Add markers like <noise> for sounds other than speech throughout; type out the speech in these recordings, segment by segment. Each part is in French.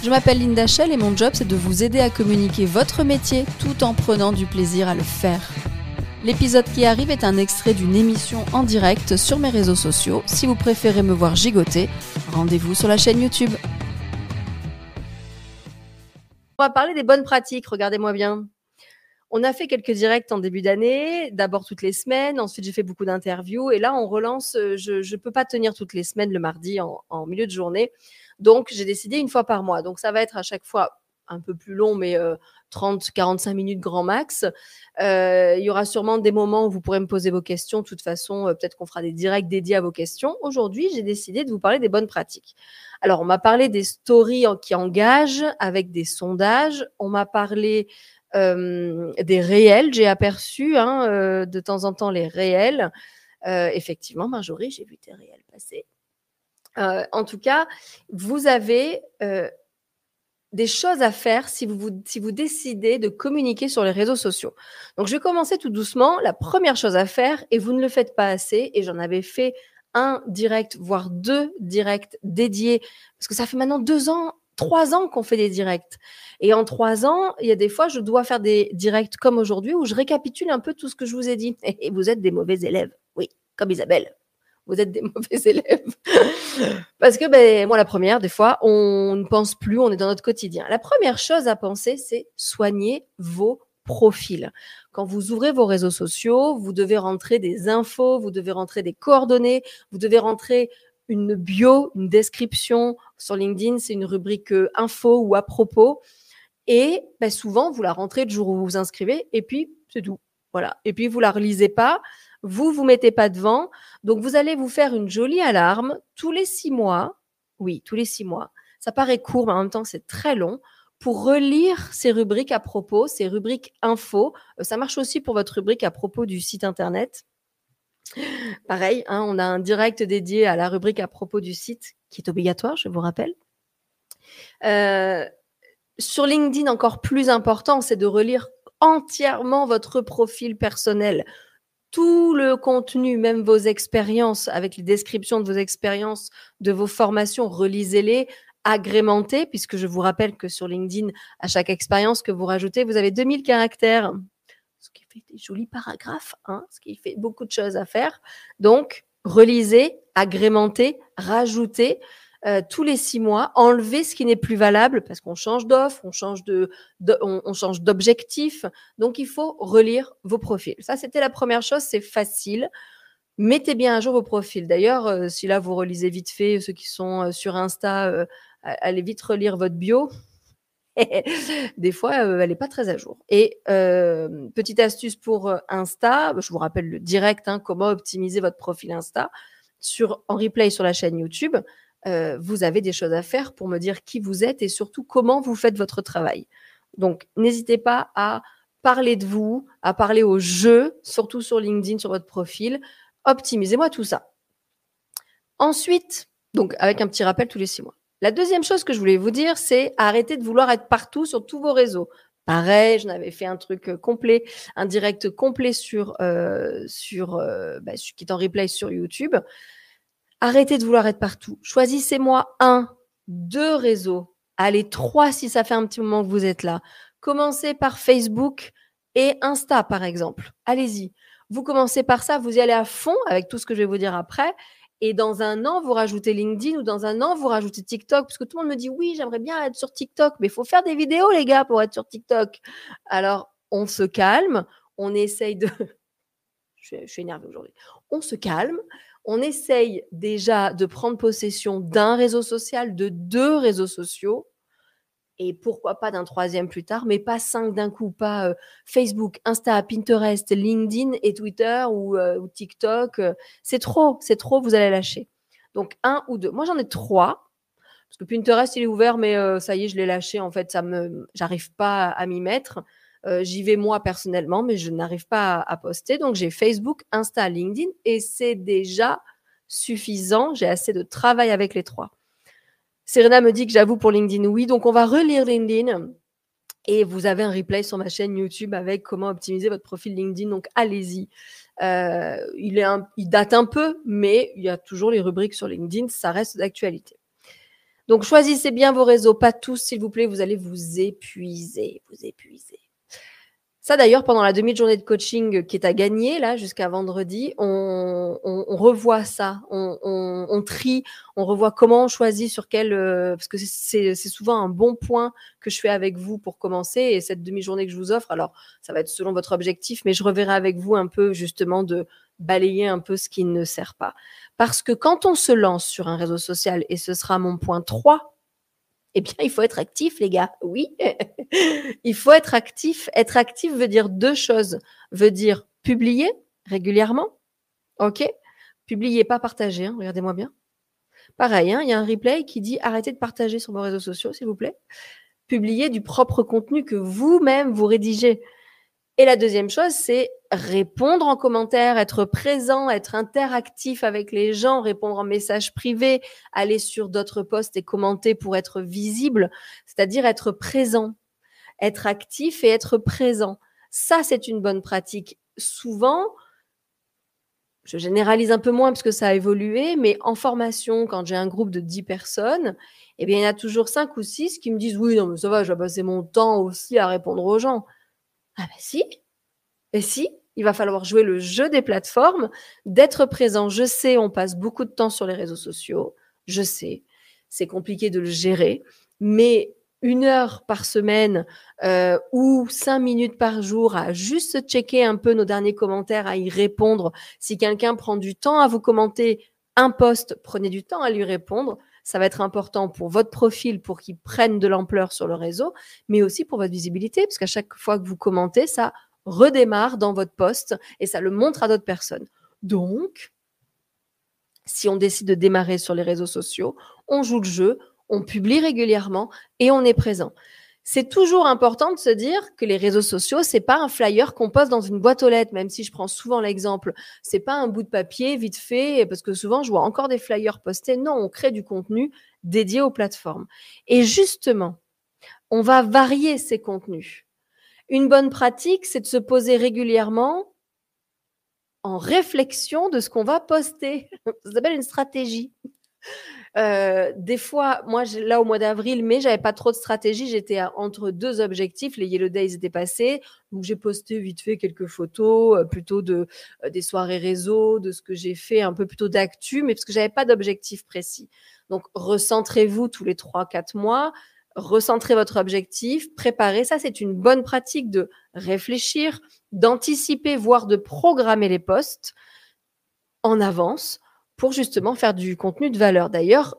Je m'appelle Linda Shell et mon job c'est de vous aider à communiquer votre métier tout en prenant du plaisir à le faire. L'épisode qui arrive est un extrait d'une émission en direct sur mes réseaux sociaux. Si vous préférez me voir gigoter, rendez-vous sur la chaîne YouTube. On va parler des bonnes pratiques, regardez-moi bien. On a fait quelques directs en début d'année, d'abord toutes les semaines, ensuite j'ai fait beaucoup d'interviews et là on relance, euh, je ne peux pas tenir toutes les semaines le mardi en milieu de journée. Donc, j'ai décidé une fois par mois. Donc, ça va être à chaque fois un peu plus long, mais 30-45 euh, minutes grand max. Euh, il y aura sûrement des moments où vous pourrez me poser vos questions. De toute façon, euh, peut-être qu'on fera des directs dédiés à vos questions. Aujourd'hui, j'ai décidé de vous parler des bonnes pratiques. Alors, on m'a parlé des stories qui engagent avec des sondages. On m'a parlé des réels. J'ai aperçu hein, de temps en temps les réels. effectivement, Marjorie, j'ai vu tes réels passer. Euh, en tout cas, vous avez euh, des choses à faire si vous, si vous décidez de communiquer sur les réseaux sociaux. Donc, je vais commencer tout doucement. La première chose à faire, et vous ne le faites pas assez, et j'en avais fait un direct, voire deux directs dédiés, parce que ça fait maintenant deux ans, trois ans qu'on fait des directs. Et en trois ans, il y a des fois, je dois faire des directs comme aujourd'hui où je récapitule un peu tout ce que je vous ai dit. <laughs> Et vous êtes des mauvais élèves. Oui, comme Isabelle vous êtes des <laughs> mauvais élèves. Parce que, ben, moi, la première, des fois, on ne pense plus, on est dans notre quotidien. La première chose à penser, c'est soigner vos profils. Quand vous ouvrez vos réseaux sociaux, vous devez rentrer des infos, vous devez rentrer des coordonnées, vous devez rentrer une bio, une description. Sur LinkedIn, c'est une rubrique euh, info ou à propos. Et ben, souvent, vous la rentrez le jour où vous vous inscrivez, et puis c'est tout. Voilà. Et puis, vous la relisez pas vous vous mettez pas devant. Donc, vous allez vous faire une jolie alarme tous les six mois. Oui, tous les six mois. Ça paraît court, mais en même temps, c'est très long pour relire ces rubriques à propos, ces rubriques info. Euh, ça marche aussi pour votre rubrique à propos du site internet. Pareil, hein, on a un direct dédié à la rubrique à propos du site qui est obligatoire, je vous rappelle. Euh, sur LinkedIn, encore plus important, c'est de relire entièrement votre profil personnel tout le contenu, même vos expériences, avec les descriptions de vos expériences, de vos formations, relisez-les, agrémentez, puisque je vous rappelle que sur LinkedIn, à chaque expérience que vous rajoutez, vous avez 2000 caractères, ce qui fait des jolis paragraphes, hein, ce qui fait beaucoup de choses à faire. Donc, relisez, agrémentez, rajoutez. Euh, tous les six mois, enlever ce qui n'est plus valable parce qu'on change d'offre, on change de, on, change d'objectif. Donc il faut relire vos profils. Ça, c'était la première chose. C'est facile. Mettez bien à jour vos profils. D'ailleurs, euh, si là vous relisez vite fait ceux qui sont euh, sur Insta, allez vite relire votre bio. <laughs> des fois, elle n'est pas très à jour. Et petite astuce pour Insta, je vous rappelle le direct, hein, comment optimiser votre profil Insta sur, en replay sur la chaîne YouTube. Euh, vous avez des choses à faire pour me dire qui vous êtes et surtout comment vous faites votre travail. Donc, n'hésitez pas à parler de vous, à parler au jeu, surtout sur LinkedIn, sur votre profil. Optimisez-moi tout ça. Ensuite, donc avec un petit rappel tous les six mois. La deuxième chose que je voulais vous dire, c'est arrêter de vouloir être partout sur tous vos réseaux. Pareil, je n'avais fait un truc euh, complet, un direct complet sur, euh, sur bah, qui est en replay sur YouTube. Arrêtez de vouloir être partout. Choisissez-moi un, deux réseaux. Allez, trois si ça fait un petit moment que vous êtes là. Commencez par Facebook et Insta, par exemple. Allez-y. Vous commencez par ça, vous y allez à fond avec tout ce que je vais vous dire après. Et dans un an, vous rajoutez LinkedIn ou dans un an, vous rajoutez TikTok. Parce que tout le monde me dit oui, j'aimerais bien être sur TikTok, mais il faut faire des vidéos, les gars, pour être sur TikTok. Alors, on se calme, on essaye de. <laughs> je, suis, énervée aujourd'hui. On se calme, on essaye déjà de prendre possession d'un réseau social, de deux réseaux sociaux, et pourquoi pas d'un troisième plus tard, mais pas cinq d'un coup, pas euh, Facebook, Insta, Pinterest, LinkedIn et Twitter ou, euh, TikTok. Euh, c'est trop, c'est trop, vous allez lâcher. Donc un ou deux. Moi j'en ai trois, parce que Pinterest il est ouvert, mais ça y est, je l'ai lâché. En fait, ça me, j'arrive pas à m'y mettre. Euh, j'y vais moi personnellement, mais je n'arrive pas à, poster. Donc j'ai Facebook, Insta, LinkedIn et c'est déjà suffisant. J'ai assez de travail avec les trois. Serena me dit que j'avoue pour LinkedIn, oui. Donc on va relire LinkedIn. Et vous avez un replay sur ma chaîne YouTube avec comment optimiser votre profil LinkedIn. Donc allez-y. Euh, il, il date un peu, mais il y a toujours les rubriques sur LinkedIn. Ça reste d'actualité. Donc choisissez bien vos réseaux, pas tous s'il vous plaît, vous allez vous épuiser, vous épuiser. Ça, d'ailleurs, pendant la demi-journée de coaching qui est à gagner, là, jusqu'à vendredi, on, revoit ça, on, trie, on revoit comment on choisit sur quel. Euh, parce que c'est souvent un bon point que je fais avec vous pour commencer. Et cette demi-journée que je vous offre, alors, ça va être selon votre objectif, mais je reverrai avec vous un peu, justement, de balayer un peu ce qui ne sert pas. Parce que quand on se lance sur un réseau social, et ce sera mon point 3 eh bien, il faut être actif, les gars. Oui, <laughs> il faut être actif. Être actif veut dire deux choses. Veut dire publier régulièrement. OK Publier, pas partager. Hein, regardez-moi bien. Pareil, hein, il y a un replay qui dit arrêtez de partager sur vos réseaux sociaux, s'il vous plaît. Publier du propre contenu que vous-même vous rédigez. Et la deuxième chose, c'est répondre en commentaire, être présent, être interactif avec les gens, répondre en message privé, aller sur d'autres posts et commenter pour être visible, c'est-à-dire être présent, être actif et être présent. Ça, c'est une bonne pratique. Souvent, je généralise un peu moins parce que ça a évolué, mais en formation, quand j'ai un groupe de 10 personnes, eh bien, il y en a toujours 5 ou 6 qui me disent Oui, non, mais ça va, je vais passer mon temps aussi à répondre aux gens. Ah ben si. Et si, il va falloir jouer le jeu des plateformes, d'être présent. Je sais, on passe beaucoup de temps sur les réseaux sociaux. Je sais, c'est compliqué de le gérer, mais une heure par semaine euh, ou cinq minutes par jour à juste checker un peu nos derniers commentaires, à y répondre. Si quelqu'un prend du temps à vous commenter un post, prenez du temps à lui répondre ça va être important pour votre profil, pour qu'il prenne de l'ampleur sur le réseau, mais aussi pour votre visibilité, parce qu'à chaque fois que vous commentez, ça redémarre dans votre poste et ça le montre à d'autres personnes. Donc, si on décide de démarrer sur les réseaux sociaux, on joue le jeu, on publie régulièrement et on est présent c'est toujours important de se dire que les réseaux sociaux, c'est pas un flyer qu'on poste dans une boîte aux lettres, même si je prends souvent l'exemple. C'est pas un bout de papier vite fait, parce que souvent je vois encore des flyers postés. Non, on crée du contenu dédié aux plateformes. Et justement, on va varier ces contenus. Une bonne pratique, c'est de se poser régulièrement en réflexion de ce qu'on va poster. <laughs> Ça s'appelle une stratégie. Euh, des fois, moi, là, au mois d'avril, mais j'avais pas trop de stratégie. J'étais entre deux objectifs. Les Yellow Days étaient passés. Donc, j'ai posté vite fait quelques photos, euh, plutôt de, euh, des soirées réseau, de ce que j'ai fait, un peu plutôt d'actu, mais parce que j'avais pas d'objectif précis. Donc, recentrez-vous tous les trois, quatre mois. Recentrez votre objectif, préparez. Ça, c'est une bonne pratique de réfléchir, d'anticiper, voire de programmer les postes en avance pour justement faire du contenu de valeur. D'ailleurs,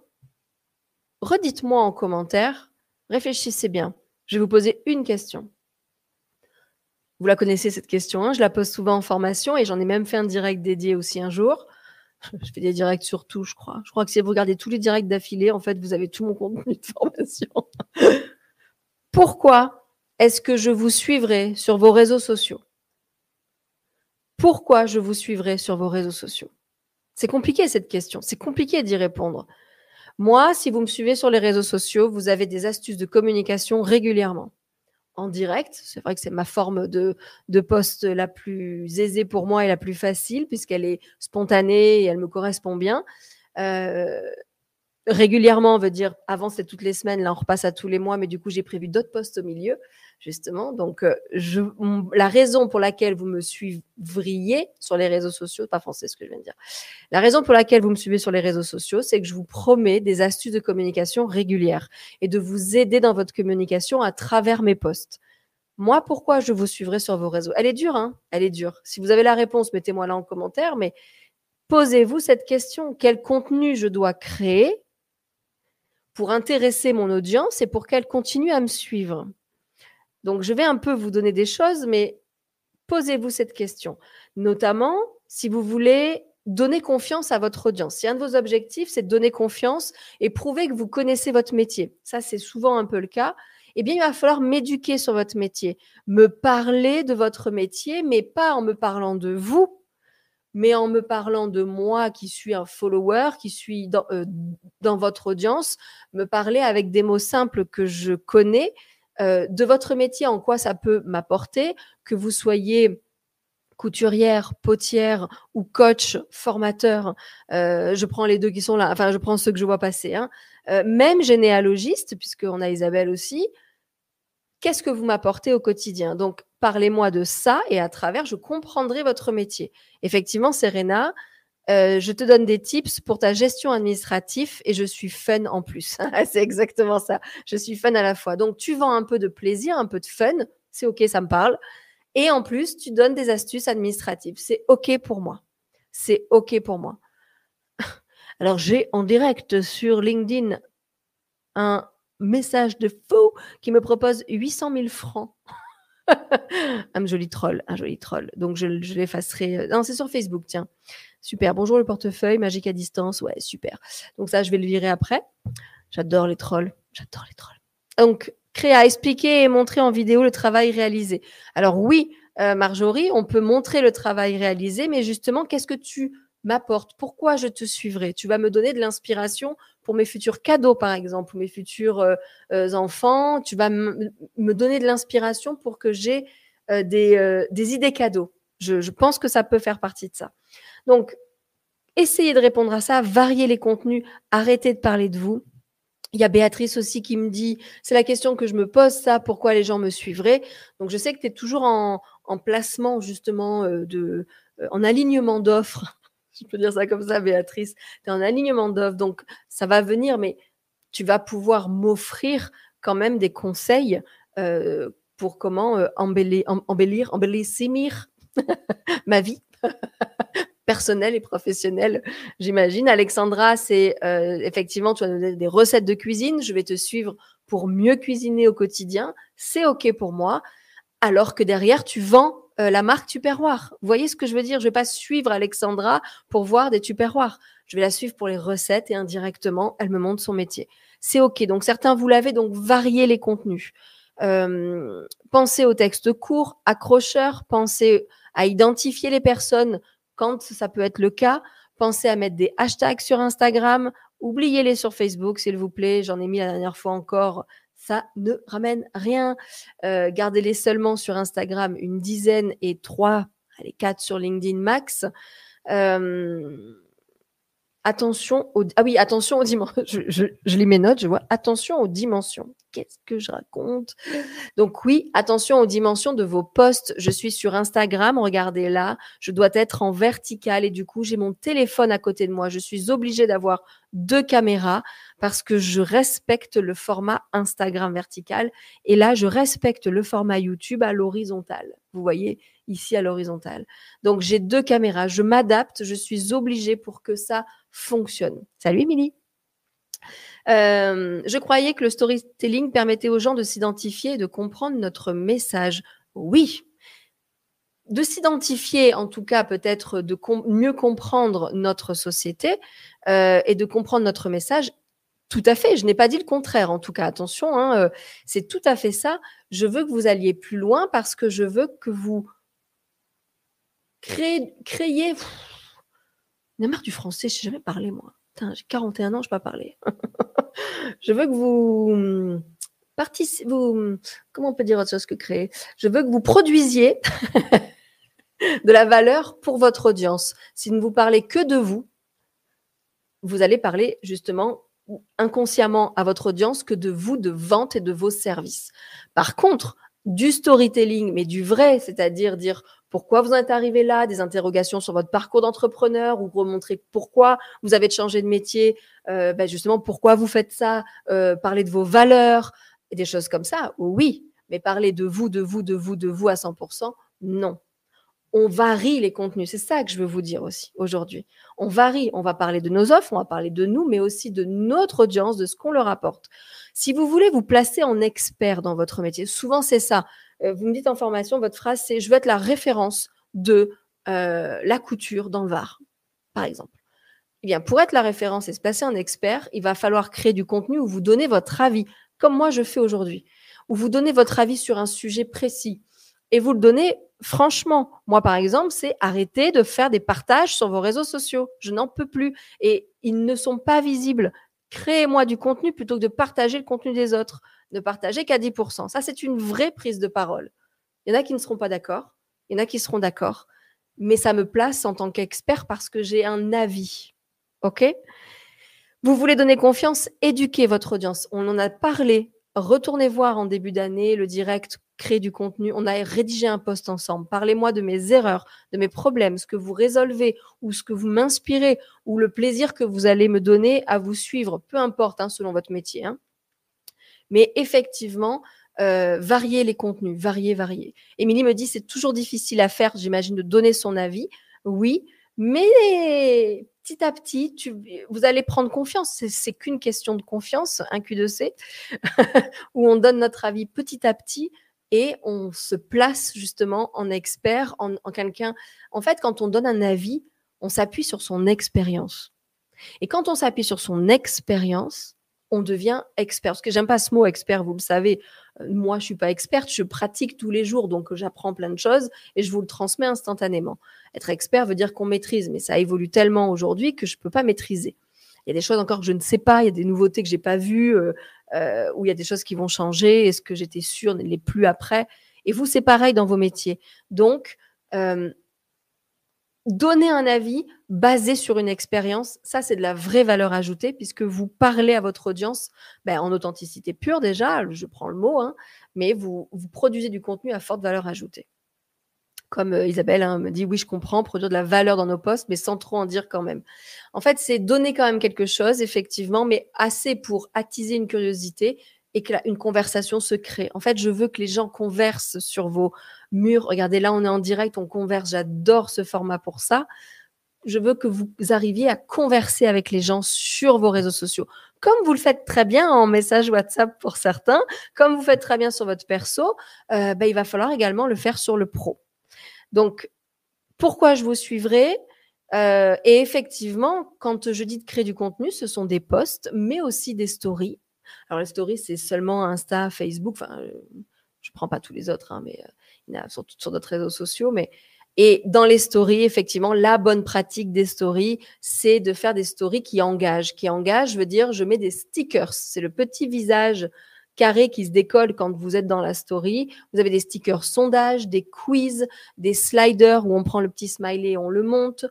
redites-moi en commentaire, réfléchissez bien. Je vais vous poser une question. Vous la connaissez cette question, hein je la pose souvent en formation et j'en ai même fait un direct dédié aussi un jour. <laughs> Je fais des directs sur tout, je crois. Je crois que si vous regardez tous les directs d'affilée, en fait, vous avez tout mon contenu de formation. <laughs> Pourquoi est-ce que je vous suivrai sur vos réseaux sociaux? Pourquoi je vous suivrai sur vos réseaux sociaux? C'est compliqué cette question, c'est compliqué d'y répondre. Moi, si vous me suivez sur les réseaux sociaux, vous avez des astuces de communication régulièrement. En direct, c'est vrai que c'est ma forme de, poste la plus aisée pour moi et la plus facile, puisqu'elle est spontanée et elle me correspond bien. Euh, régulièrement, on veut dire, avant c'était toutes les semaines, là on repasse à tous les mois, mais du coup j'ai prévu d'autres postes au milieu justement. Donc, euh, je, la raison pour laquelle vous me suivriez sur les réseaux sociaux, pas français ce que je viens de dire, la raison pour laquelle vous me suivez sur les réseaux sociaux, c'est que je vous promets des astuces de communication régulières et de vous aider dans votre communication à travers mes posts. Moi, pourquoi je vous suivrai sur vos réseaux? Elle est dure, hein? Elle est dure. Si vous avez la réponse, mettez-moi là en commentaire, mais posez-vous cette question. Quel contenu je dois créer pour intéresser mon audience et pour qu'elle continue à me suivre? Donc, je vais un peu vous donner des choses, mais posez-vous cette question. Notamment, si vous voulez donner confiance à votre audience. Si un de vos objectifs, c'est de donner confiance et prouver que vous connaissez votre métier. Ça, c'est souvent un peu le cas. eh bien, il va falloir m'éduquer sur votre métier, me parler de votre métier, mais pas en me parlant de vous, mais en me parlant de moi qui suis un follower, qui suis dans, euh, dans votre audience, me parler avec des mots simples que je connais, euh, de votre métier, en quoi ça peut m'apporter, que vous soyez couturière, potière ou coach, formateur, euh, je prends les deux qui sont là, enfin je prends ceux que je vois passer, hein. euh, même généalogiste, puisqu'on a Isabelle aussi, qu'est-ce que vous m'apportez au quotidien? Donc parlez-moi de ça et à travers, je comprendrai votre métier. Effectivement, Serena, euh, je te donne des tips pour ta gestion administrative et je suis fun en plus. <laughs> c'est exactement ça. Je suis fun à la fois. Donc, tu vends un peu de plaisir, un peu de fun. C'est OK, ça me parle. Et en plus, tu donnes des astuces administratives. C'est OK pour moi. C'est OK pour moi. <laughs> Alors, j'ai en direct sur LinkedIn un message de faux qui me propose 800 000 francs. <laughs> un joli troll, un joli troll. Donc, je, l'effacerai. Non, c'est sur Facebook, tiens. Super. Bonjour le portefeuille, magique à distance. Ouais, super. Donc, ça, je vais le virer après. J'adore les trolls. J'adore les trolls. Donc, créer à expliquer et montrer en vidéo le travail réalisé. Alors oui, euh, Marjorie, on peut montrer le travail réalisé, mais justement, qu'est-ce que tu m'apportes? Pourquoi je te suivrai? Tu vas me donner de l'inspiration pour mes futurs cadeaux, par exemple, ou mes futurs euh, euh, enfants. Tu vas me donner de l'inspiration pour que j'ai des, idées cadeaux. Je pense que ça peut faire partie de ça. Donc, essayez de répondre à ça, varier les contenus, arrêtez de parler de vous. Il y a Béatrice aussi qui me dit, c'est la question que je me pose, ça, pourquoi les gens me suivraient. Donc je sais que tu es toujours en, placement justement euh, de, euh, en alignement d'offres. je peux dire ça comme ça, Béatrice. Tu es en alignement d'offres, donc ça va venir, mais tu vas pouvoir m'offrir quand même des conseils euh, pour comment embellir, embellir, embellir ma vie personnel et professionnel, j'imagine. Alexandra, c'est euh, effectivement, tu donner des recettes de cuisine. Je vais te suivre pour mieux cuisiner au quotidien. C'est OK pour moi. Alors que derrière, tu vends euh, la marque Tupperware. Vous voyez ce que je veux dire? Je vais pas suivre Alexandra pour voir des Tupperware. Je vais la suivre pour les recettes et indirectement, elle me montre son métier. C'est OK. Donc, certains, vous l'avez, donc variez les contenus. Euh, pensez aux textes courts, accrocheurs, pensez à identifier les personnes quand ça peut être le cas, pensez à mettre des hashtags sur Instagram. Oubliez-les sur Facebook, s'il vous plaît. J'en ai mis la dernière fois encore. Ça ne ramène rien. Euh, gardez-les seulement sur Instagram, une dizaine et trois, allez, quatre sur LinkedIn max. Euh, attention aux, ah oui, attention aux dimensions. <laughs> Je, lis mes notes, je vois attention aux dimensions. Qu'est-ce que je raconte? Donc oui, attention aux dimensions de vos posts. Je suis sur Instagram, regardez là, je dois être en vertical et du coup, j'ai mon téléphone à côté de moi. Je suis obligée d'avoir deux caméras parce que je respecte le format Instagram vertical et là, je respecte le format YouTube à l'horizontale. Vous voyez ici à l'horizontale. Donc j'ai deux caméras, je m'adapte, je suis obligée pour que ça fonctionne. Salut Émilie. Euh, je croyais que le storytelling permettait aux gens de s'identifier et de comprendre notre message. Oui. De s'identifier, en tout cas, peut-être de mieux comprendre notre société euh, et de comprendre notre message. Tout à fait. Je n'ai pas dit le contraire, en tout cas. Attention, hein, euh, c'est tout à fait ça. Je veux que vous alliez plus loin parce que je veux que vous créiez. créiez... a marre du français, je sais jamais parler, moi j'ai 41 ans, je ne pas parler. <laughs> je veux que vous participez, vous, comment on peut dire autre chose que créer? Je veux que vous produisiez <laughs> de la valeur pour votre audience. Si ne vous parlez que de vous, vous allez parler justement inconsciemment à votre audience que de vous, de vente et de vos services. Par contre, du storytelling, mais du vrai, c'est-à-dire dire pourquoi vous en êtes arrivé là, des interrogations sur votre parcours d'entrepreneur ou remontrer pourquoi vous avez changé de métier, euh, ben justement pourquoi vous faites ça, euh, parler de vos valeurs et des choses comme ça, oui, mais parler de vous, de vous, de vous, de vous à 100%, non. On varie les contenus, c'est ça que je veux vous dire aussi aujourd'hui. On varie, on va parler de nos offres, on va parler de nous, mais aussi de notre audience, de ce qu'on leur apporte. Si vous voulez vous placer en expert dans votre métier, souvent c'est ça. Euh, vous me dites en formation, votre phrase, c'est je veux être la référence de euh, la couture dans le Var, par exemple. Eh bien, pour être la référence et se placer en expert, il va falloir créer du contenu où vous donnez votre avis, comme moi je fais aujourd'hui, où vous donnez votre avis sur un sujet précis et vous le donnez franchement. Moi, par exemple, c'est arrêter de faire des partages sur vos réseaux sociaux. Je n'en peux plus. Et ils ne sont pas visibles. Créez-moi du contenu plutôt que de partager le contenu des autres. Ne partagez qu'à 10%. Ça, c'est une vraie prise de parole. Il y en a qui ne seront pas d'accord. Il y en a qui seront d'accord. Mais ça me place en tant qu'expert parce que j'ai un avis. OK? Vous voulez donner confiance, éduquez votre audience. On en a parlé. Retournez voir en début d'année le direct créer du contenu. On a rédigé un post ensemble. Parlez-moi de mes erreurs, de mes problèmes, ce que vous résolvez ou ce que vous m'inspirez ou le plaisir que vous allez me donner à vous suivre, peu importe hein, selon votre métier. Hein. Mais effectivement, euh, varier les contenus, varier, varier. Émilie me dit c'est toujours difficile à faire, j'imagine, de donner son avis. Oui, mais petit à petit, tu, vous allez prendre confiance. C'est qu'une question de confiance, un Q2C, <laughs> où on donne notre avis petit à petit et on se place justement en expert, en, en quelqu'un. En fait, quand on donne un avis, on s'appuie sur son expérience. Et quand on s'appuie sur son expérience, on devient expert. Parce que j'aime pas ce mot expert, vous le savez. Euh, moi, je suis pas experte, je pratique tous les jours, donc j'apprends plein de choses et je vous le transmets instantanément. Être expert veut dire qu'on maîtrise, mais ça évolue tellement aujourd'hui que je peux pas maîtriser. Il y a des choses encore que je ne sais pas, il y a des nouveautés que j'ai pas vues, euh, euh, où il y a des choses qui vont changer, et ce que j'étais sûre n'est plus après? Et vous, c'est pareil dans vos métiers. Donc, donner un avis basé sur une expérience, ça c'est de la vraie valeur ajoutée puisque vous parlez à votre audience ben, en authenticité pure déjà, je prends le mot, hein, mais vous, produisez du contenu à forte valeur ajoutée. Comme euh, Isabelle hein, me dit, oui, je comprends, produire de la valeur dans nos postes, mais sans trop en dire quand même. En fait, c'est donner quand même quelque chose, effectivement, mais assez pour attiser une curiosité et que une conversation se crée. En fait, je veux que les gens conversent sur vos murs. Regardez, là, on est en direct, on converse. J'adore ce format pour ça. Je veux que vous arriviez à converser avec les gens sur vos réseaux sociaux, comme vous le faites très bien en message WhatsApp pour certains, comme vous faites très bien sur votre perso, ben, il va falloir également le faire sur le pro. Donc, pourquoi je vous suivrai? Euh, Et effectivement, quand je dis de créer du contenu, ce sont des posts, mais aussi des stories. Alors, les stories, c'est seulement Insta, Facebook. Enfin, je ne prends pas tous les autres, hein, mais euh, sur, sur d'autres réseaux sociaux, mais et dans les stories, effectivement, la bonne pratique des stories, c'est de faire des stories qui engagent. Qui engagent veut dire, je mets des stickers. C'est le petit visage carré qui se décolle quand vous êtes dans la story. Vous avez des stickers sondage, des quiz, des sliders où on prend le petit smiley et on le monte.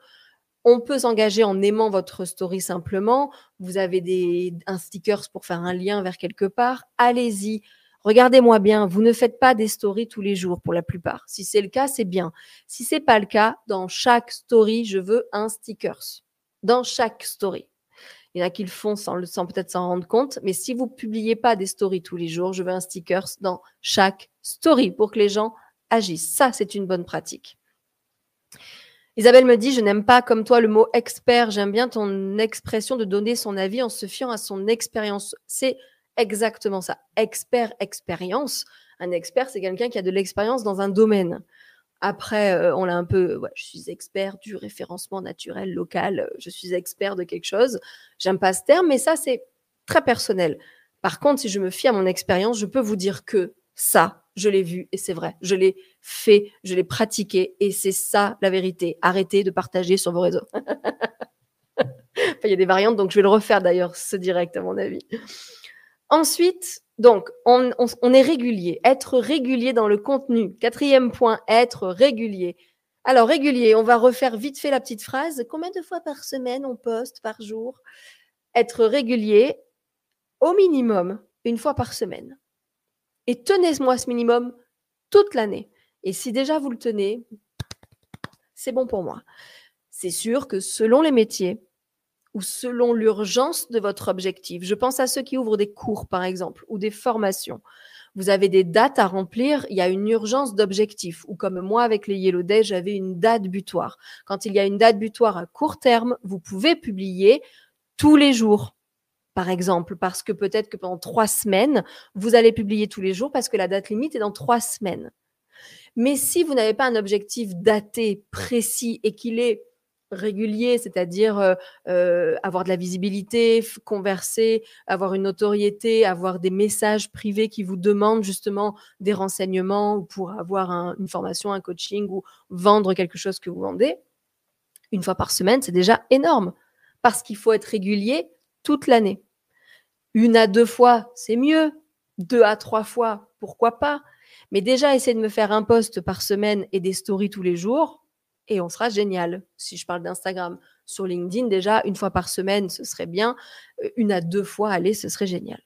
On peut s'engager en aimant votre story simplement. Vous avez des, un stickers pour faire un lien vers quelque part. Allez-y, Regardez-moi bien, vous ne faites pas des stories tous les jours pour la plupart. Si c'est le cas, c'est bien. Si c'est pas le cas, dans chaque story, je veux un stickers. Dans chaque story. Il y en a qui le font sans, sans peut-être s'en rendre compte, mais si vous publiez pas des stories tous les jours, je veux un stickers dans chaque story pour que les gens agissent. Ça, c'est une bonne pratique. Isabelle me dit, je n'aime pas comme toi le mot expert, j'aime bien ton expression de donner son avis en se fiant à son expérience. C'est exactement ça. Expert, expérience. Un expert, c'est quelqu'un qui a de l'expérience dans un domaine. Après, euh, on l'a un peu, je suis expert du référencement naturel local, je suis expert de quelque chose. J'aime pas ce terme, mais ça, c'est très personnel. Par contre, si je me fie à mon expérience, je peux vous dire que ça, je l'ai vu et c'est vrai. Je l'ai fait, je l'ai pratiqué et c'est ça la vérité. Arrêtez de partager sur vos réseaux. <laughs> il y a des variantes, donc je vais le refaire d'ailleurs, ce direct à mon avis. Ensuite, donc, on, est régulier. Être régulier dans le contenu. Quatrième point, être régulier. Alors, régulier, on va refaire vite fait la petite phrase. Combien de fois par semaine on poste par jour? Être régulier, au minimum, une fois par semaine. Et tenez-moi ce minimum toute l'année. Et si déjà vous le tenez, c'est bon pour moi. C'est sûr que selon les métiers, ou selon l'urgence de votre objectif. Je pense à ceux qui ouvrent des cours, par exemple, ou des formations. Vous avez des dates à remplir, il y a une urgence d'objectif. Ou comme moi, avec les Yellow Day, j'avais une date butoir. Quand il y a une date butoir à court terme, vous pouvez publier tous les jours par exemple, parce que peut-être que pendant trois semaines, vous allez publier tous les jours parce que la date limite est dans trois semaines. Mais si vous n'avez pas un objectif daté, précis et qu'il est régulier, c'est-à-dire euh, euh, avoir de la visibilité, converser, avoir une notoriété, avoir des messages privés qui vous demandent justement des renseignements ou pour avoir une formation, un coaching ou vendre quelque chose que vous vendez, une fois par semaine, c'est déjà énorme parce qu'il faut être régulier toute l'année. Une à deux fois, c'est mieux. Deux à trois fois, pourquoi pas Mais déjà, essayer de me faire un post par semaine et des stories tous les jours, et on sera génial. Si je parle d'Instagram, sur LinkedIn, déjà, une fois par semaine, ce serait bien. Euh, une à deux fois, allez, ce serait génial.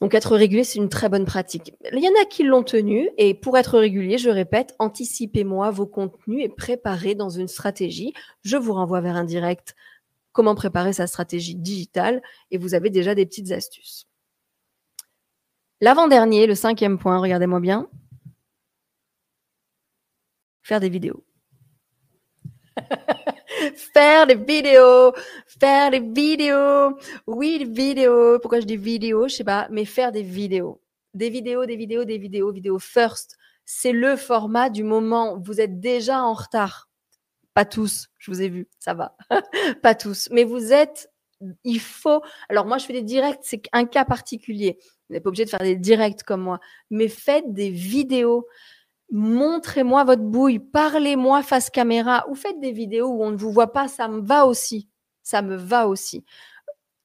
Donc être régulier, c'est une très bonne pratique. Il y en a qui l'ont tenu et pour être régulier, je répète, anticipez-moi vos contenus et préparez dans une stratégie. Je vous renvoie vers un direct comment préparer sa stratégie digitale et vous avez déjà des petites astuces. L'avant-dernier, le cinquième point, regardez-moi bien. Faire des vidéos. <laughs> faire des vidéos, faire des vidéos. Oui, des vidéos. Pourquoi je dis vidéos Je sais pas, mais faire des vidéos. Des vidéos, des vidéos, des vidéos, vidéos first. C'est le format du moment. Vous êtes déjà en retard. Pas tous, je vous ai vu, ça va. <laughs> pas tous. Mais vous êtes, il faut. Alors moi, je fais des directs, c'est un cas particulier. Vous n'êtes pas obligé de faire des directs comme moi. Mais faites des vidéos montrez-moi votre bouille, parlez-moi face caméra ou faites des vidéos où on ne vous voit pas, ça me va aussi. Ça me va aussi.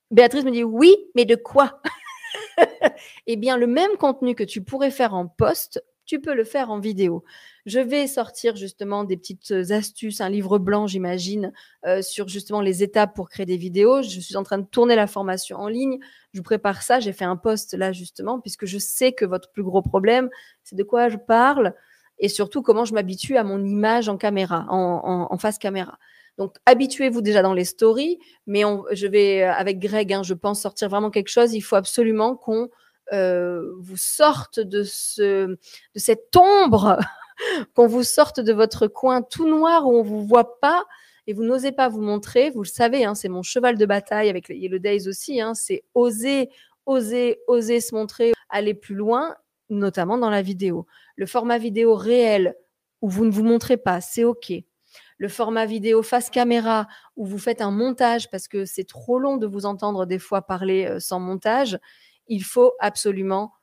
Béatrice me dit oui, mais de quoi? <laughs> Eh bien, le même contenu que tu pourrais faire en post, tu peux le faire en vidéo. Je vais sortir justement des petites astuces, un livre blanc, j'imagine, euh, sur justement les étapes pour créer des vidéos. Je suis en train de tourner la formation en ligne. Je vous prépare ça. J'ai fait un post là justement, puisque je sais que votre plus gros problème, c'est de quoi je parle et surtout comment je m'habitue à mon image en caméra, en, face caméra. Donc, habituez-vous déjà dans les stories, mais je vais, euh, avec Greg, hein, je pense sortir vraiment quelque chose. Il faut absolument qu'on euh, vous sorte de, ce, de cette ombre, <laughs> qu'on vous sorte de votre coin tout noir où on vous voit pas et vous n'osez pas vous montrer. Vous le savez, hein, c'est mon cheval de bataille avec les Yellow Days aussi. Hein, c'est oser, oser, oser se montrer, aller plus loin notamment dans la vidéo. Le format vidéo réel où vous ne vous montrez pas, c'est OK. Le format vidéo face caméra où vous faites un montage parce que c'est trop long de vous entendre des fois parler euh, sans montage, il faut absolument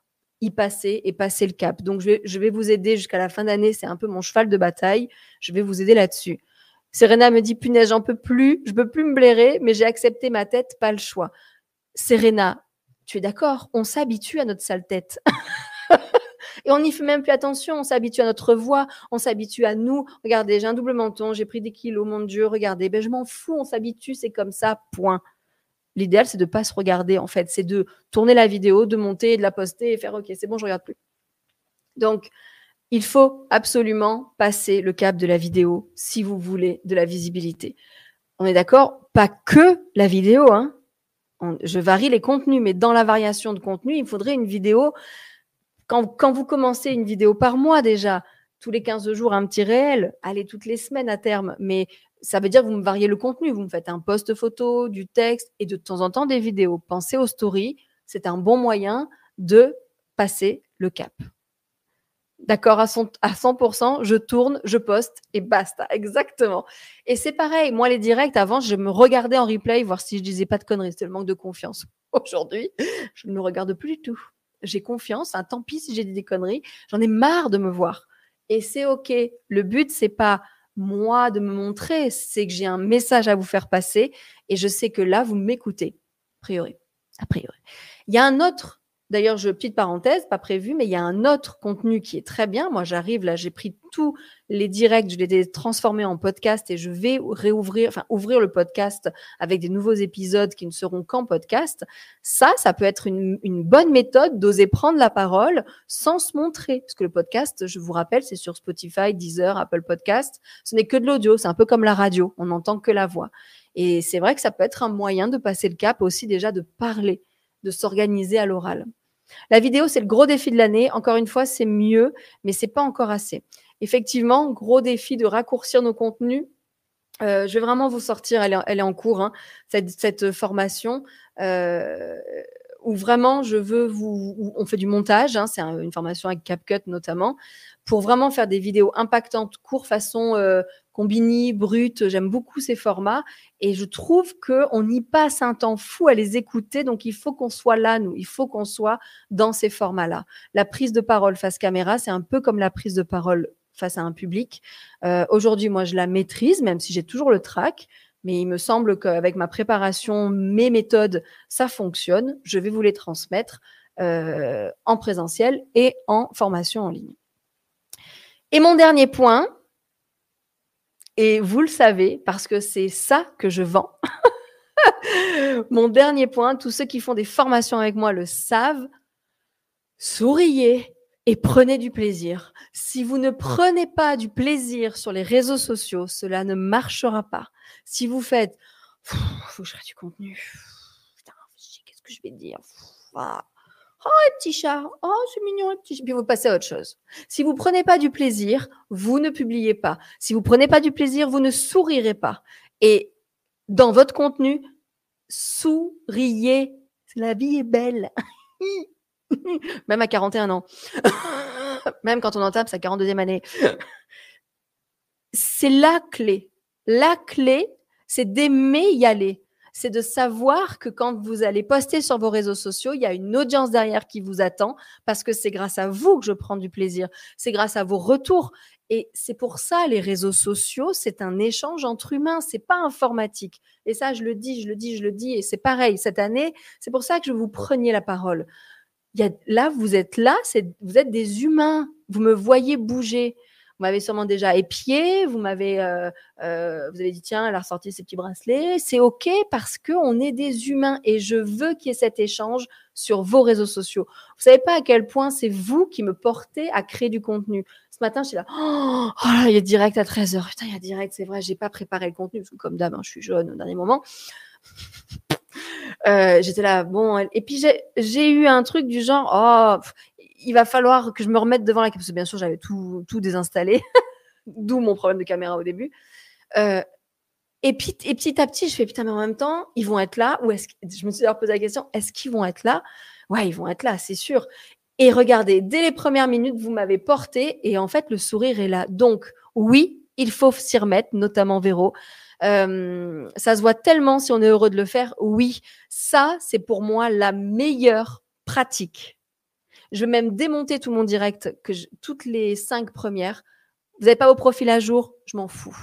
y passer et passer le cap. Donc je vais, je vais vous aider jusqu'à la fin d'année, c'est un peu mon cheval de bataille, je vais vous aider là-dessus. Serena me dit punaise, j'en peux plus, je peux plus me blairer, mais j'ai accepté ma tête, pas le choix. Serena, tu es d'accord? On s'habitue à notre sale tête. <laughs> Et on n'y fait même plus attention, on s'habitue à notre voix, on s'habitue à nous. Regardez, j'ai un double menton, j'ai pris des kilos, mon Dieu, regardez, ben, je m'en fous, on s'habitue, c'est comme ça, point. L'idéal, c'est de ne pas se regarder, en fait, c'est de tourner la vidéo, de monter, de la poster et faire OK, c'est bon, je regarde plus. Donc, il faut absolument passer le cap de la vidéo si vous voulez de la visibilité. On est d'accord? Pas que la vidéo, hein. je varie les contenus, mais dans la variation de contenu, il faudrait une vidéo quand, vous commencez une vidéo par mois déjà, tous les 15 jours, un petit réel, allez toutes les semaines à terme, mais ça veut dire que vous me variez le contenu. Vous me faites un post photo, du texte et de temps en temps des vidéos. Pensez aux stories. C'est un bon moyen de passer le cap. D'accord, à, 100%, je tourne, je poste et basta. <laughs> Exactement. Et c'est pareil. Moi, les directs, avant, je me regardais en replay, voir si je disais pas de conneries. C'était le manque de confiance. <laughs> Aujourd'hui, je ne me regarde plus du tout j'ai confiance. Hein, tant pis si j'ai dit des conneries. J'en ai marre de me voir. Et c'est OK. Le but, c'est pas moi de me montrer, c'est que j'ai un message à vous faire passer et je sais que là, vous m'écoutez. A priori. A priori. Il y a un autre D'ailleurs, je petite parenthèse, pas prévu, mais il y a un autre contenu qui est très bien. Moi, j'arrive là, j'ai pris tous les directs, je les ai transformés en podcast et je vais réouvrir, enfin ouvrir le podcast avec des nouveaux épisodes qui ne seront qu'en podcast. Ça, ça peut être une, bonne méthode d'oser prendre la parole sans se montrer, parce que le podcast, je vous rappelle, c'est sur Spotify, Deezer, Apple Podcast. Ce n'est que de l'audio, c'est un peu comme la radio, on n'entend que la voix. Et c'est vrai que ça peut être un moyen de passer le cap aussi déjà de parler de s'organiser à l'oral. La vidéo, c'est le gros défi de l'année. Encore une fois, c'est mieux, mais c'est pas encore assez. Effectivement, gros défi de raccourcir nos contenus. Euh, je vais vraiment vous sortir, elle est, en cours, hein, cette, formation. Euh, où vraiment je veux vous. on fait du montage, hein, c'est un- une formation avec CapCut notamment, pour vraiment faire des vidéos impactantes, court façon euh, combini, brut. J'aime beaucoup ces formats et je trouve qu'on y passe un temps fou à les écouter. Donc il faut qu'on soit là, nous. Il faut qu'on soit dans ces formats-là. La prise de parole face caméra, c'est un peu comme la prise de parole face à un public. Euh, Aujourd'hui, moi, je la maîtrise, même si j'ai toujours le trac. Mais il me semble qu'avec ma préparation, mes méthodes, ça fonctionne. Je vais vous les transmettre euh, en présentiel et en formation en ligne. Et mon dernier point, et vous le savez, parce que c'est ça que je vends. <laughs> mon dernier point, tous ceux qui font des formations avec moi le savent, souriez et prenez du plaisir. Si vous ne prenez pas du plaisir sur les réseaux sociaux, cela ne marchera pas. Si vous faites, faut que du contenu, putain, qu'est-ce que je vais dire? Oh, le petit chat, oh, c'est mignon, le petit chat. Puis vous passez à autre chose. Si vous prenez pas du plaisir, vous ne publiez pas. Si vous prenez pas du plaisir, vous ne sourirez pas. Et dans votre contenu, souriez. La vie est belle. <laughs> Même à 41 ans. <laughs> Même quand on en tape sa 42e année. C'est la clé. La clé, c'est d'aimer y aller. C'est de savoir que quand vous allez poster sur vos réseaux sociaux, il y a une audience derrière qui vous attend parce que c'est grâce à vous que je prends du plaisir. C'est grâce à vos retours. Et c'est pour ça, les réseaux sociaux, c'est un échange entre humains, c'est pas informatique. Et ça, je le dis, je le dis, je le dis. Et c'est pareil, cette année, c'est pour ça que je vous preniez la parole. Il y a, là, vous êtes là, vous êtes des humains. Vous me voyez bouger. Vous m'avez sûrement déjà épié, vous m'avez, euh, euh, vous avez dit tiens, elle a ressorti ses petits bracelets. C'est ok parce que on est des humains et je veux qu'il y ait cet échange sur vos réseaux sociaux. Vous savez pas à quel point c'est vous qui me portez à créer du contenu. Ce matin, je suis là, oh, oh là, il y a direct à 13h. Putain, il y a direct, c'est vrai, j'ai pas préparé le contenu parce que comme d'hab, hein, je suis jaune au dernier moment. Euh, j'étais là, bon, et puis j'ai eu un truc du genre, oh, il va falloir que je me remette devant la caméra. Parce que bien sûr, j'avais tout, tout désinstallé, <laughs> d'où mon problème de caméra au début. Euh, et, puis, et petit à petit, je fais putain, mais en même temps, ils vont être là. Ou est-ce que je me suis alors posé la question, est-ce qu'ils vont être là? Ouais, ils vont être là, c'est sûr. Et regardez, dès les premières minutes, vous m'avez porté et en fait, le sourire est là. Donc, oui, il faut s'y remettre, notamment Véro. Euh, ça se voit tellement si on est heureux de le faire. Oui, ça, c'est pour moi la meilleure pratique je vais même démonter tout mon direct, que toutes les cinq premières. Vous n'avez pas vos profils à jour, je m'en fous.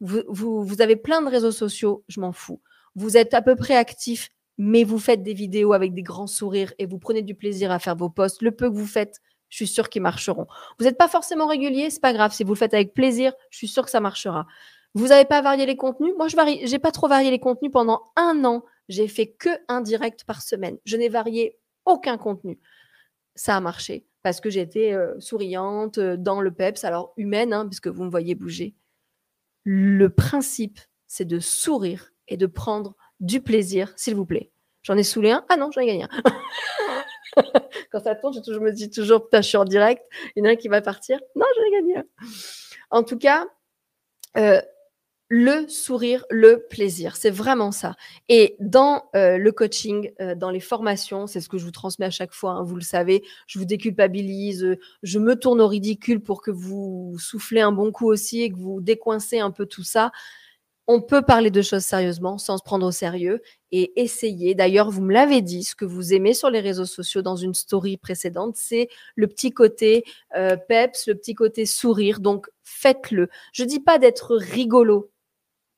Vous, avez plein de réseaux sociaux, je m'en fous. Vous êtes à peu près actif, mais vous faites des vidéos avec des grands sourires et vous prenez du plaisir à faire vos posts. Le peu que vous faites, je suis sûre qu'ils marcheront. Vous n'êtes pas forcément régulier, c'est pas grave. Si vous le faites avec plaisir, je suis sûre que ça marchera. Vous n'avez pas varié les contenus? Moi, je j'ai pas trop varié les contenus pendant un an. J'ai fait que un direct par semaine. Je n'ai varié aucun contenu ça a marché parce que j'étais euh, souriante, euh, dans le peps, alors humaine, hein, puisque vous me voyez bouger. Le principe, c'est de sourire et de prendre du plaisir, s'il vous plaît. J'en ai saoulé un? Ah non, j'en ai gagné un. <laughs> Quand ça tourne, je me dis toujours, putain, je suis en direct. Il y en a un qui va partir? Non, j'en ai gagné un. En tout cas, euh, le sourire, le plaisir. C'est vraiment ça. Et dans euh, le coaching, euh, dans les formations, c'est ce que je vous transmets à chaque fois, hein, vous le savez, je vous déculpabilise, euh, je me tourne au ridicule pour que vous soufflez un bon coup aussi et que vous décoincez un peu tout ça. On peut parler de choses sérieusement sans se prendre au sérieux et essayer. D'ailleurs, vous me l'avez dit, ce que vous aimez sur les réseaux sociaux dans une story précédente, c'est le petit côté peps, le petit côté sourire. Donc, faites-le. Je dis pas d'être rigolo,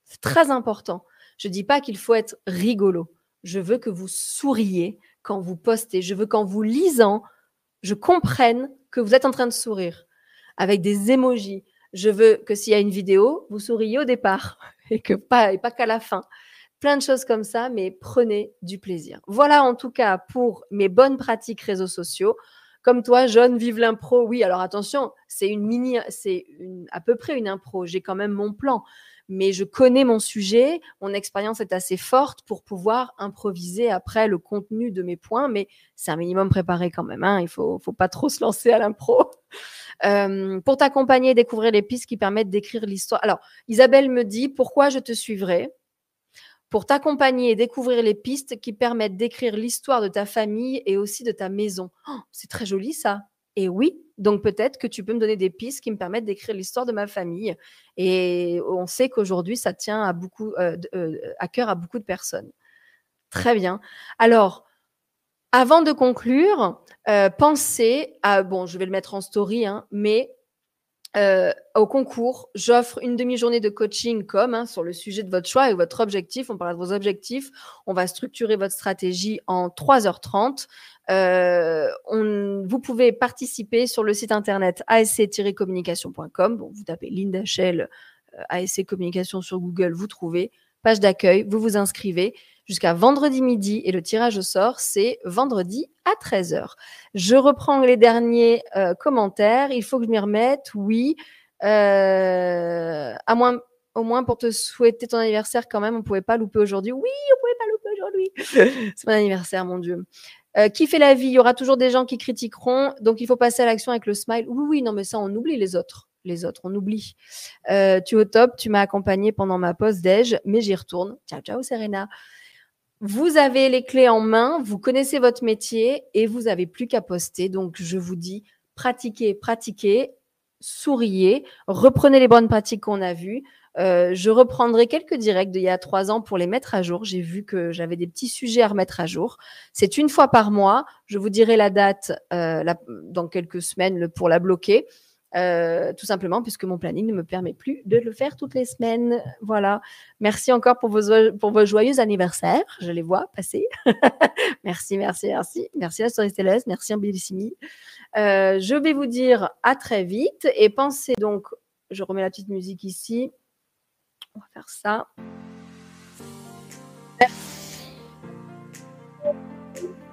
c'est très important. Je ne dis pas qu'il faut être rigolo. Je veux que vous souriez quand vous postez. Je veux qu'en vous lisant, je comprenne que vous êtes en train de sourire avec des émojis. Je veux que s'il y a une vidéo, vous souriez au départ <laughs> et que pas et pas qu'à la fin. Plein de choses comme ça, mais prenez du plaisir. Voilà en tout cas pour mes bonnes pratiques réseaux sociaux. Comme toi, John, vive l'impro. Oui, alors attention, c'est une mini, c'est à peu près une impro. J'ai quand même mon plan mais je connais mon sujet, mon expérience est assez forte pour pouvoir improviser après le contenu de mes points, mais c'est un minimum préparé quand même. Hein, il faut, faut pas trop se lancer à l'impro. <laughs> Euh, pour t'accompagner et découvrir les pistes qui permettent d'écrire l'histoire. Alors, Isabelle me dit pourquoi je te suivrai? Pour t'accompagner et découvrir les pistes qui permettent d'écrire l'histoire de ta famille et aussi de ta maison. Oh, c'est très joli ça. Et oui, donc peut-être que tu peux me donner des pistes qui me permettent d'écrire l'histoire de ma famille. Et on sait qu'aujourd'hui, ça tient à beaucoup euh, euh, à cœur à beaucoup de personnes. Très bien. Alors, avant de conclure, euh, pensez à bon, je vais le mettre en story, hein, mais euh, au concours, j'offre une demi-journée de coaching comme hein, sur le sujet de votre choix et votre objectif. On parle de vos objectifs. On va structurer votre stratégie en 3h30. Euh, vous pouvez participer sur le site internet asc-communication.com. Bon, vous tapez Linda Shell, euh, ASC Communication sur Google, vous trouvez. Page d'accueil, vous vous inscrivez jusqu'à vendredi midi et le tirage au sort, c'est vendredi à 13h. Je reprends les derniers euh, commentaires. Il faut que je m'y remette. Oui. Euh, à moins, au moins pour te souhaiter ton anniversaire quand même, on ne pouvait pas louper aujourd'hui. Oui, on ne pouvait pas louper aujourd'hui. <laughs> c'est mon anniversaire, mon Dieu. Euh, qui fait la vie? Il y aura toujours des gens qui critiqueront. Donc, il faut passer à l'action avec le smile. Oui, oui, non, mais ça, on oublie les autres. Les autres, on oublie. tu es au top. Tu m'as accompagné pendant ma pause déj, mais j'y retourne. Ciao, ciao, Serena. Vous avez les clés en main, vous connaissez votre métier et vous n'avez plus qu'à poster. Donc, je vous dis, pratiquez, pratiquez, souriez, reprenez les bonnes pratiques qu'on a vues. Euh, je reprendrai quelques directs d'il y a trois ans pour les mettre à jour. J'ai vu que j'avais des petits sujets à remettre à jour. C'est une fois par mois. Je vous dirai la date euh, dans quelques semaines pour la bloquer. Euh, tout simplement puisque mon planning ne me permet plus de le faire toutes les semaines. Voilà. Merci encore pour vos, pour vos joyeux anniversaires. Je les vois passer. <laughs> merci, merci, merci. Merci à Storytellers. Merci Ambillissimi. Euh, je vais vous dire à très vite et pensez donc, je remets la petite musique ici. On va faire ça.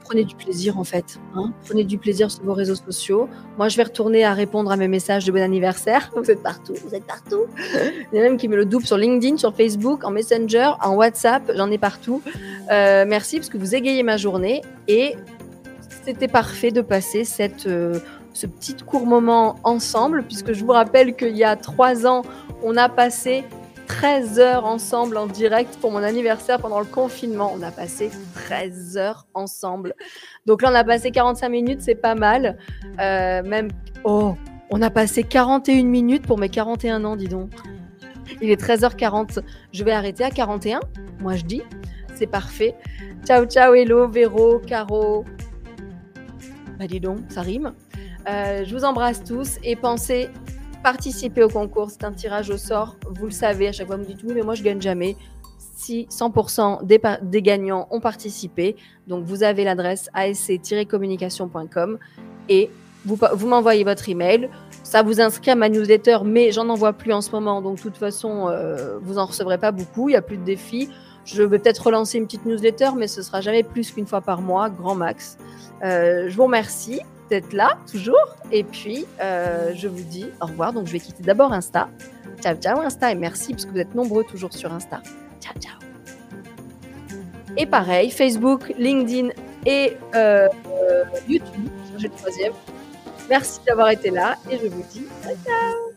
Prenez du plaisir en fait. Hein. prenez du plaisir sur vos réseaux sociaux. Moi, je vais retourner à répondre à mes messages de bon anniversaire. Vous êtes partout, vous êtes partout. Il y en a même qui me le double sur LinkedIn, sur Facebook, en Messenger, en WhatsApp. J'en ai partout. Euh, merci parce que vous égayez ma journée et c'était parfait de passer cette, euh, ce petit court moment ensemble puisque je vous rappelle qu'il y a trois ans, on a passé 13 heures ensemble en direct pour mon anniversaire pendant le confinement. On a passé 13 heures ensemble. Donc là, on a passé 45 minutes, c'est pas mal. Euh, même, oh, on a passé 41 minutes pour mes 41 ans, dis donc. Il est 13h40. Je vais arrêter à 41, moi je dis. C'est parfait. Ciao, ciao, hello, Véro, Caro. Bah dis donc, ça rime. Euh, je vous embrasse tous et pensez participer au concours, c'est un tirage au sort. Vous le savez, à chaque fois vous me dites oui, mais moi je gagne jamais. Si 100% des, gagnants ont participé, donc vous avez l'adresse asc-communication.com et vous, vous m'envoyez votre email. Ça vous inscrit à ma newsletter, mais j'en envoie plus en ce moment, donc de toute façon, euh, vous en recevrez pas beaucoup. Il n'y a plus de défis. Je vais peut-être relancer une petite newsletter, mais ce sera jamais plus qu'une fois par mois, grand max. Euh, je vous remercie d'être là, toujours. Et puis, euh, je vous dis au revoir. Donc, je vais quitter d'abord Insta. Ciao, ciao, Insta. Et merci parce que vous êtes nombreux toujours sur Insta. Ciao, ciao. Et pareil, Facebook, LinkedIn et euh, euh, YouTube. J'ai le troisième. Merci d'avoir été là et je vous dis ciao, ciao.